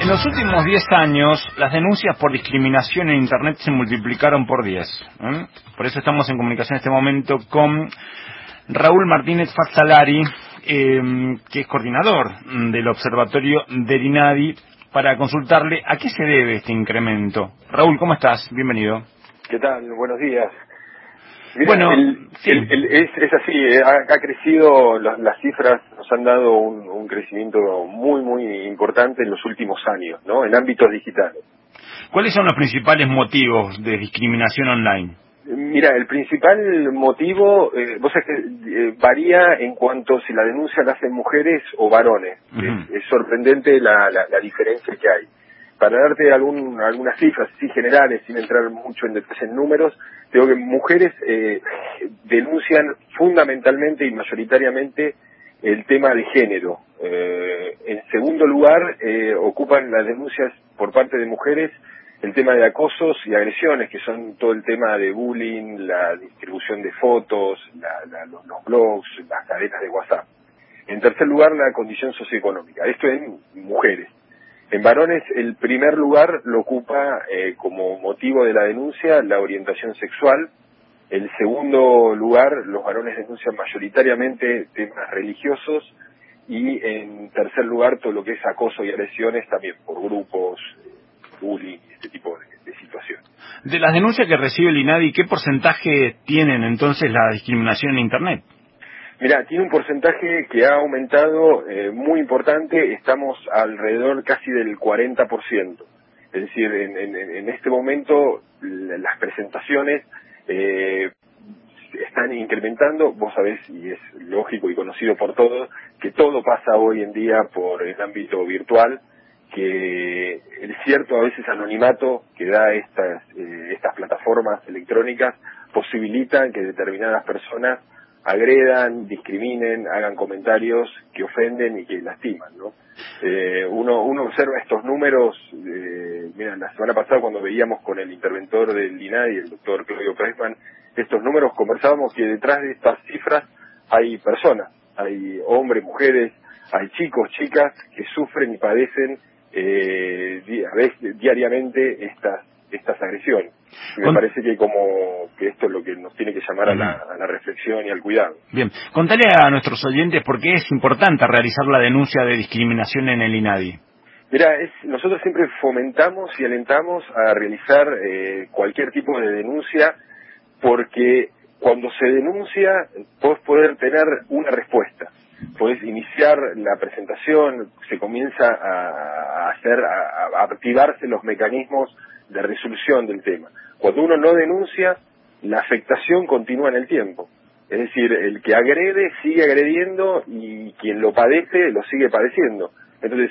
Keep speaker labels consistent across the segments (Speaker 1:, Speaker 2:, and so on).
Speaker 1: En los últimos 10 años, las denuncias por discriminación en Internet se multiplicaron por 10. ¿eh? Por eso estamos en comunicación en este momento con Raúl Martínez Fazzalari, eh, que es coordinador del Observatorio del INADI, para consultarle a qué se debe este incremento. Raúl, ¿cómo estás? Bienvenido.
Speaker 2: ¿Qué tal? Buenos días. Mira,
Speaker 1: Bueno,
Speaker 2: el-
Speaker 1: sí.
Speaker 2: el- el- es, es así, eh, ha, ha crecido, las, las cifras nos han dado un, un crecimiento muy, muy importante en los últimos años, ¿no? En ámbitos digitales.
Speaker 1: ¿Cuáles son los principales motivos de discriminación online?
Speaker 2: Mira, el principal motivo, eh, vos sabés que eh, varía en cuanto si la denuncia la hacen mujeres o varones. Es, es sorprendente la, la, la diferencia que hay. Para darte algún, algunas cifras así generales, sin entrar mucho en en números, digo que mujeres eh, denuncian fundamentalmente y mayoritariamente el tema de género. Eh, en segundo lugar, eh, ocupan las denuncias por parte de mujeres el tema de acosos y agresiones, que son todo el tema de bullying, la distribución de fotos, la- la- los, los blogs, las cadenas de WhatsApp. En tercer lugar, la condición socioeconómica. Esto en mujeres. En varones, el primer lugar lo ocupa eh, como motivo de la denuncia la orientación sexual. El segundo lugar, los varones denuncian mayoritariamente temas religiosos. Y en tercer lugar, todo lo que es acoso y agresiones también por grupos, bullying, este tipo de, de situaciones.
Speaker 1: De las denuncias que recibe el INADI, ¿qué porcentaje tienen entonces la discriminación en Internet?
Speaker 2: Mira, tiene un porcentaje que ha aumentado eh, muy importante, estamos alrededor casi del 40%. Es decir, en, en- en este momento la- las presentaciones eh, están incrementando, vos sabés, y es lógico y conocido por todos, que todo pasa hoy en día por el ámbito virtual, que el cierto a veces anonimato que da estas, eh, estas plataformas electrónicas posibilitan que determinadas personas agredan, discriminen, hagan comentarios que ofenden y que lastiman, ¿no? Eh, uno, uno observa estos números, eh, mira, la semana pasada cuando veíamos con el interventor del INADI, el doctor Claudio Pressman, estos números conversábamos que detrás de estas cifras hay personas, hay hombres, mujeres, hay chicos, chicas que sufren y padecen eh, a veces diariamente estas estas agresiones. Y me parece que como que esto es lo que nos tiene que llamar a la, a la reflexión y al cuidado.
Speaker 1: Bien, contale a nuestros oyentes por qué es importante realizar la denuncia de discriminación en el INADI.
Speaker 2: Mira, es, nosotros siempre fomentamos y alentamos a realizar eh, cualquier tipo de denuncia porque cuando se denuncia podés poder tener una respuesta. Podés iniciar la presentación, se comienza a hacer, a, activarse los mecanismos de resolución del tema. Cuando uno no denuncia, la afectación continúa en el tiempo. Es decir, el que agrede sigue agrediendo y quien lo padece lo sigue padeciendo. Entonces,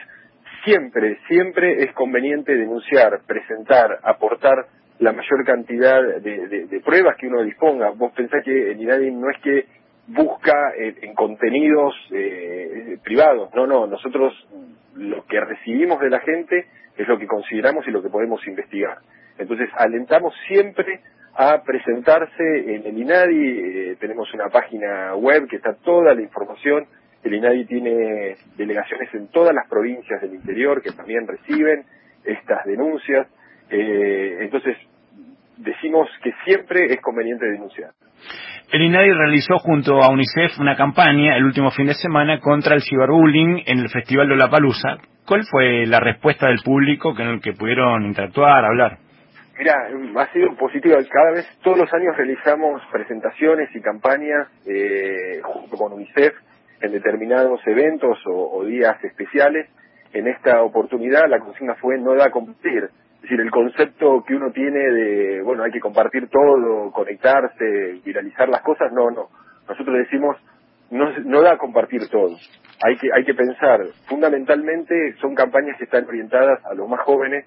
Speaker 2: siempre, siempre es conveniente denunciar, presentar, aportar la mayor cantidad de, pruebas que uno disponga. Vos pensás que el INADI no es que busca en, en contenidos eh, privados, no, no, nosotros lo que recibimos de la gente es lo que consideramos y lo que podemos investigar. Entonces, alentamos siempre a presentarse en el INADI, eh, tenemos una página web que está toda la información, el INADI tiene delegaciones en todas las provincias del interior que también reciben estas denuncias, eh, entonces decimos que siempre es conveniente denunciar.
Speaker 1: El INADI realizó junto a UNICEF una campaña el último fin de semana contra el ciberbullying en el Festival de La Palusa. ¿Cuál fue la respuesta del público con el que pudieron interactuar, hablar?
Speaker 2: Mira, ha sido positivo. Cada vez, todos los años realizamos presentaciones y campañas eh, junto con UNICEF en determinados eventos o, días especiales. En esta oportunidad la consigna fue no da a compartir. Es decir, el concepto que uno tiene de, bueno, hay que compartir todo, conectarse, viralizar las cosas, no, no. Nosotros decimos, no, no da a compartir todo. Hay que, hay que pensar, fundamentalmente son campañas que están orientadas a los más jóvenes,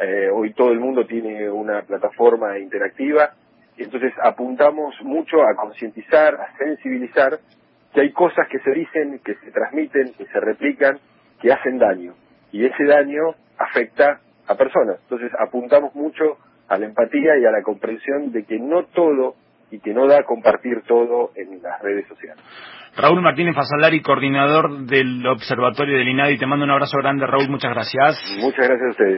Speaker 2: eh, hoy todo el mundo tiene una plataforma interactiva, entonces apuntamos mucho a concientizar, a sensibilizar que hay cosas que se dicen, que se transmiten, que se replican, que hacen daño. Y ese daño afecta a personas. Entonces apuntamos mucho a la empatía y a la comprensión de que no todo y que no da compartir todo en las redes sociales.
Speaker 1: Raúl Martínez Fasalari, coordinador del Observatorio del INADI, te mando un abrazo grande, Raúl, muchas gracias.
Speaker 2: Muchas gracias a ustedes.